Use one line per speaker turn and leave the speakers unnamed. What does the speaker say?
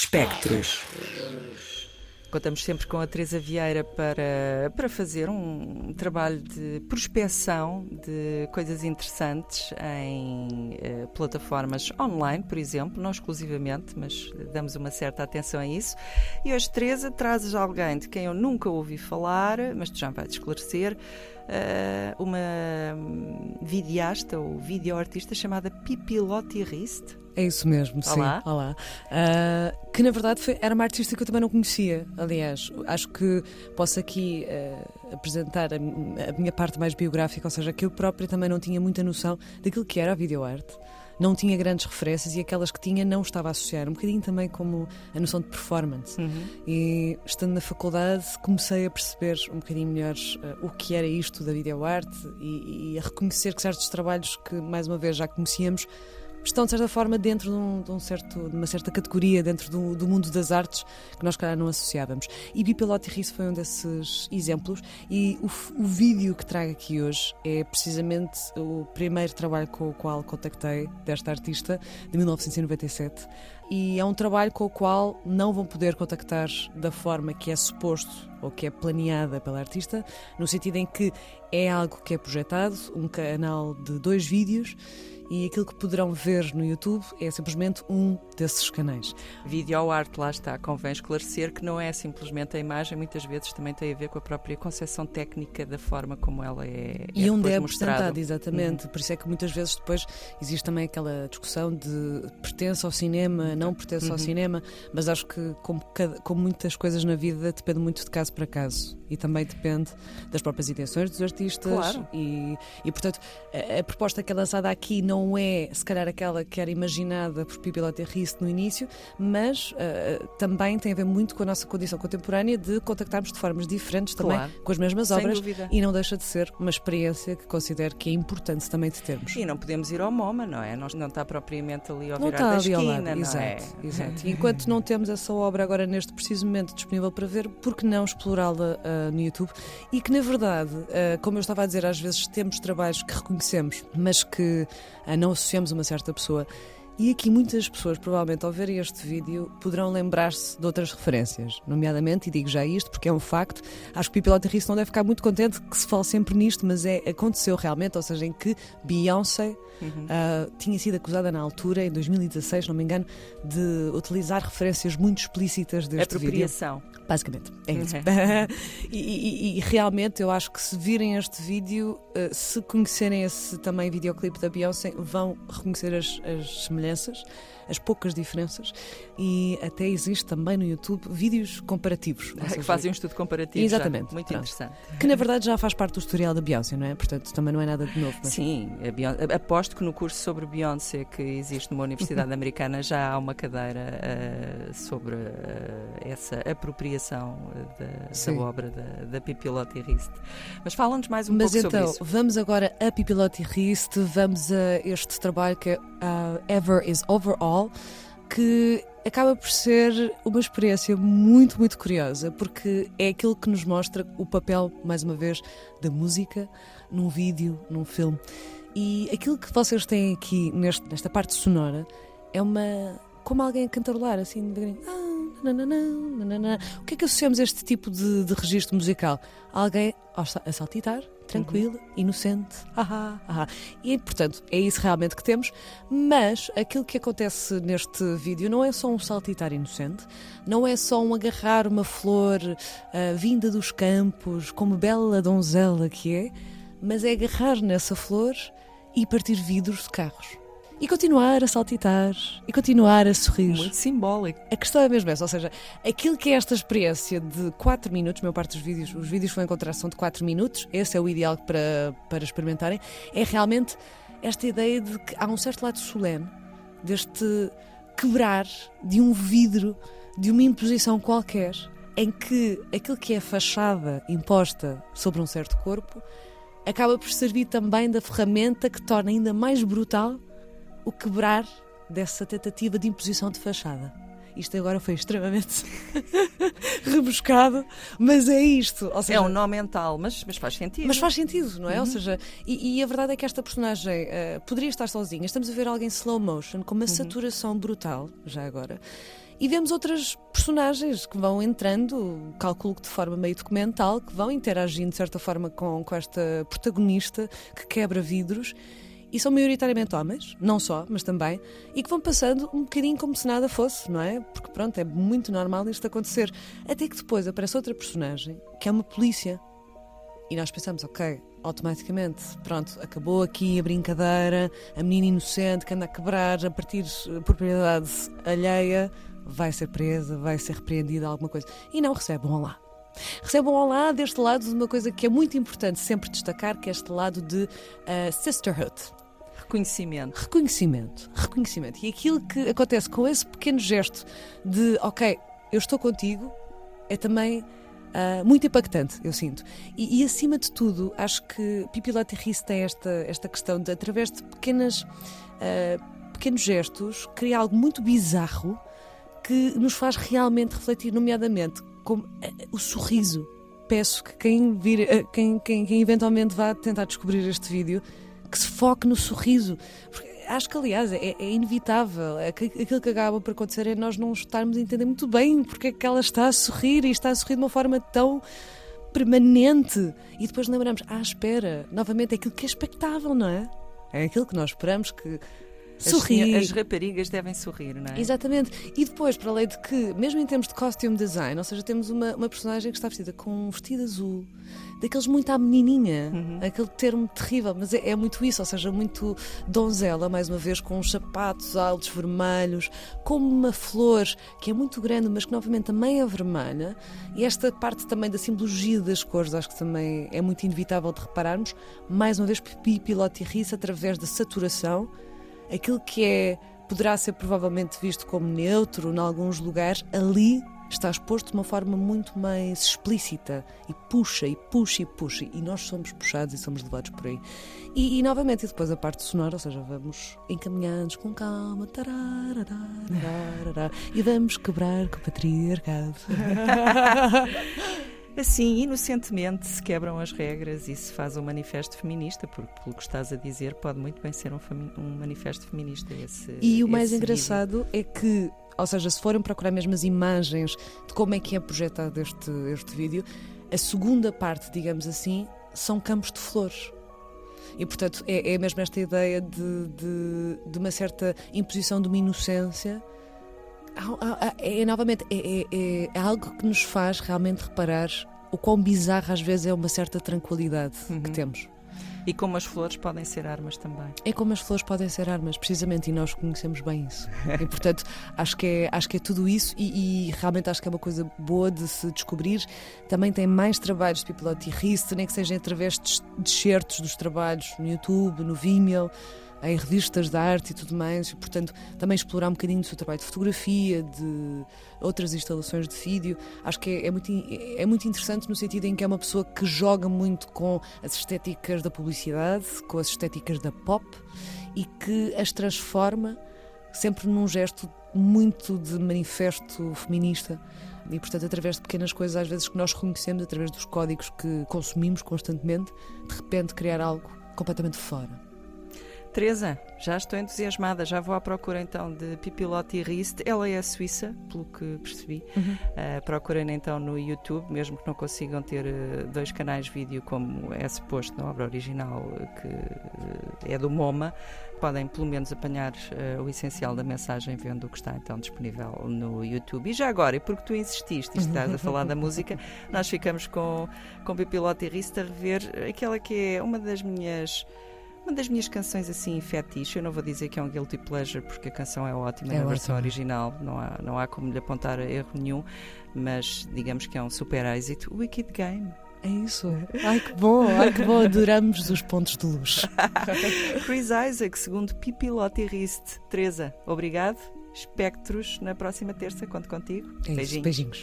Espectros.
Contamos sempre com a Teresa Vieira para, para fazer um trabalho de prospecção de coisas interessantes em eh, plataformas online, por exemplo, não exclusivamente, mas damos uma certa atenção a isso. E hoje, Teresa, trazes alguém de quem eu nunca ouvi falar, mas tu já vais esclarecer, eh, uma videasta ou videoartista chamada Pipilotti Rist.
É isso mesmo, sim.
Olá.
Olá. Uh, que na verdade foi, era uma artista que eu também não conhecia. Aliás, acho que posso aqui uh, apresentar a, a, minha parte mais biográfica, ou seja, que eu própria também não tinha muita noção daquilo que era a videoarte. Não tinha grandes referências e aquelas que tinha não estava a associar. Um bocadinho também como a noção de performance.
Uhum.
E estando na faculdade comecei a perceber um bocadinho melhor uh, o que era isto da videoarte e, e a reconhecer que certos trabalhos que, mais uma vez, já conhecíamos estão, de certa forma, dentro de, um, de, um certo, de uma certa categoria, dentro do, do, mundo das artes, que nós, calhar, não associávamos. E Bipilotti Risso foi um desses exemplos. E o, o, vídeo que trago aqui hoje é precisamente o primeiro trabalho com o qual contactei desta artista, de 1997. E é um trabalho com o qual não vão poder contactar da forma que é suposto ou que é planeada pela artista, no sentido em que é algo que é projetado, um canal de dois vídeos e aquilo que poderão ver no YouTube é simplesmente um desses canais.
Vídeo arte, lá está. Convém esclarecer que não é simplesmente a imagem, muitas vezes também tem a ver com a própria concepção técnica da forma como ela é.
E
é
onde é
apresentado,
exatamente. Uhum. Por isso é que muitas vezes depois existe também aquela discussão de pertence ao cinema, não pertence uhum. ao cinema, mas acho que, como, como muitas coisas na vida, depende muito de caso para caso e também depende das próprias intenções dos artistas.
Claro.
E, e portanto, a, a proposta que é lançada aqui não é, se calhar, aquela que era imaginada por Pipi Rist no início, mas uh, também tem a ver muito com a nossa condição contemporânea de contactarmos de formas diferentes também
claro.
com as mesmas
Sem
obras
dúvida.
e não deixa de ser uma experiência que considero que é importante também de termos.
E não podemos ir ao MoMA, não é? Não, não está propriamente ali ao
não
virar
está
da
ali
esquina,
ao lado.
não
exato,
é?
exato. E enquanto não temos essa obra agora neste preciso momento disponível para ver, por que não explorá-la uh, no YouTube? E que na verdade, uh, como eu estava a dizer, às vezes temos trabalhos que reconhecemos, mas que uh, não associamos uma certa pessoa. E aqui muitas pessoas, provavelmente, ao verem este vídeo, poderão lembrar-se de outras referências. Nomeadamente, e digo já isto porque é um facto, acho que o Pipilote Risso não deve ficar muito contente que se fale sempre nisto, mas é, aconteceu realmente, ou seja, em que Beyoncé uhum. uh, tinha sido acusada na altura, em 2016, não me engano, de utilizar referências muito explícitas deste
Apropriação.
vídeo. Basicamente, é isso.
Uhum.
e, e, e, realmente eu acho que se virem este vídeo, uh, se conhecerem esse também videoclipe da Beyoncé, vão reconhecer as, as semelhanças semelhanças, as poucas diferenças, e até existe também no YouTube vídeos comparativos.
que fazem um estudo comparativo.
Exatamente.
Já. Muito
Pronto.
interessante.
Que na verdade já faz parte do historial da Beyoncé, não é? Portanto, também não é nada de novo.
Mas... Sim, Beyoncé, aposto que no curso sobre Beyoncé que existe numa universidade americana já há uma cadeira uh, sobre uh, essa apropriação da, da obra da, da Pipilotti Rist. Mas fala-nos mais um
Mas
pouco
então,
sobre isso.
vamos agora a Pipilotti Rist, vamos a este trabalho que é uh, Ever is Overall, que acaba por ser uma experiência muito, muito curiosa, porque é aquilo que nos mostra o papel, mais uma vez, da música num vídeo, num filme. E aquilo que vocês têm aqui neste, nesta parte sonora é uma. como alguém a cantarolar, assim, devagarinho. O que é que associamos a este tipo de, de registro musical? Alguém a saltitar, tranquilo, uhum. inocente. E, portanto, é isso realmente que temos. Mas aquilo que acontece neste vídeo não é só um saltitar inocente, não é só um agarrar uma flor uh, vinda dos campos, como bela donzela que é, mas é agarrar nessa flor e partir vidros de carros e continuar a saltitar e continuar a sorrir.
Muito simbólico.
A questão é mesmo essa, ou seja, aquilo que é esta experiência de 4 minutos, a maior parte dos vídeos, os vídeos vão encontrar são de 4 minutos, esse é o ideal para, para experimentarem, é realmente esta ideia de que há um certo lado solene deste quebrar de um vidro, de uma imposição qualquer, em que aquilo que é a fachada imposta sobre um certo corpo acaba por servir também da ferramenta que torna ainda mais brutal o quebrar dessa tentativa de imposição de fachada. Isto agora foi extremamente rebuscado, mas é isto.
Seja, é um nó mental, mas, mas faz sentido.
Mas faz sentido, não é? Uhum. Ou seja, e, e, a verdade é que esta personagem uh, poderia estar sozinha. Estamos a ver alguém slow motion, com uma uhum. saturação brutal, já agora. E vemos outras personagens que vão entrando, calculo que de forma meio documental, que vão interagindo de certa forma com, com esta protagonista que quebra vidros. E são maioritariamente homens, não só, mas também, e que vão passando um bocadinho como se nada fosse, não é? Porque pronto, é muito normal isto acontecer. Até que depois aparece outra personagem, que é uma polícia. E nós pensamos, ok, automaticamente, pronto, acabou aqui a brincadeira, a menina inocente que anda a quebrar a partir de propriedade alheia, vai ser presa, vai ser repreendida, alguma coisa. E não recebe olá. Recebe um olá deste lado de uma coisa que é muito importante sempre destacar, que é este lado de uh, sisterhood.
Reconhecimento.
Reconhecimento. Reconhecimento. E aquilo que acontece com esse pequeno gesto de, ok, eu estou contigo, é também Uh, muito impactante, eu sinto. E, e, acima de tudo, acho que Pipi Latirris tem esta, esta questão de, através de pequenas, uh, pequenos gestos, criar algo muito bizarro que nos faz realmente refletir, nomeadamente, como uh, o sorriso. Peço que quem, vir, quem, quem, quem eventualmente vá tentar descobrir este vídeo que se foque no sorriso. Porque acho que, aliás, é, é, inevitável. É aquilo que acaba por acontecer é nós não estarmos a entender muito bem porque é que ela está a sorrir e está a sorrir de uma forma tão permanente. E depois lembramos, ah, espera, novamente é aquilo que é expectável, não é? É aquilo que nós esperamos que sorrir.
As, as raparigas devem sorrir, não é?
Exatamente. E depois, para além de que, mesmo em termos de costume design, ou seja, temos uma, uma personagem que está vestida com um vestido azul, daqueles muito à menininha, uhum. aquele termo terrível, mas é, é, muito isso, ou seja, muito donzela, mais uma vez, com uns sapatos altos vermelhos, como uma flor que é muito grande, mas que novamente também é vermelha, e esta parte também da simbologia das cores, acho que também é muito inevitável de repararmos, mais uma vez, Pipi Lotti através da saturação aquilo que é poderá ser provavelmente visto como neutro em alguns lugares, ali está exposto de uma forma muito mais explícita e puxa e puxa e puxa. E nós somos puxados e somos levados por aí. E, e novamente e depois a parte sonora ou seja vamos encaminhando com calma e vamos quebrar com o patriarcado
Assim, inocentemente, se quebram as regras e se faz um manifesto feminista, porque, pelo que estás a dizer, pode muito bem ser um, um manifesto feminista. Esse,
e o mais engraçado vídeo. é que, ou seja, se forem procurar mesmo as imagens de como é que é projetado este, este vídeo, a segunda parte, digamos assim, são campos de flores. E, portanto, é, é mesmo esta ideia de, de, de uma certa imposição de uma inocência é, é, novamente, é, é, é, algo que nos faz realmente reparar o quão bizarro às vezes é uma certa tranquilidade uhum. que temos.
E como as flores podem ser armas também.
É como as flores podem ser armas, precisamente, e nós conhecemos bem isso. e portanto, acho que é, acho que é tudo isso, e, e realmente acho que é uma coisa boa de se descobrir. Também tem mais trabalhos de Pipilotti Rist, nem que seja através de excertos dos trabalhos no YouTube, no Vimeo em revistas de arte e tudo mais, e, portanto, também explorar um bocadinho do seu trabalho de fotografia, de outras instalações de vídeo. Acho que é, é, muito, é muito interessante no sentido em que é uma pessoa que joga muito com as estéticas da publicidade, com as estéticas da pop e que as transforma sempre num gesto muito de manifesto feminista e, portanto, através de pequenas coisas, às vezes que nós reconhecemos, através dos códigos que consumimos constantemente, de repente criar algo completamente fora.
Teresa, já estou entusiasmada, já vou à procura então de Pipilotti Rist. Ela é suíça, pelo que percebi. Uhum. Uh, procurem então no YouTube, mesmo que não consigam ter uh, dois canais de vídeo como é suposto na obra original, que uh, é do MoMA. Podem pelo menos apanhar o essencial da mensagem vendo o que está então disponível no YouTube. E já agora, e porque tu insististe e estás a falar da música, nós ficamos com, com Pipilotti Rist a rever aquela que é uma das minhas uma das minhas canções assim fetiche, eu não vou dizer que é um guilty pleasure porque a canção é ótima é na versão original, não há, não há como lhe apontar erro nenhum, mas digamos que é um super êxito. Wicked Game.
É isso. Ai que bom, ai que bom, adoramos os pontos de luz.
Chris Isaac, segundo Pipi Lotterist. Teresa, obrigado. Espectros na próxima terça, conto contigo.
É isso, beijinhos. beijinhos.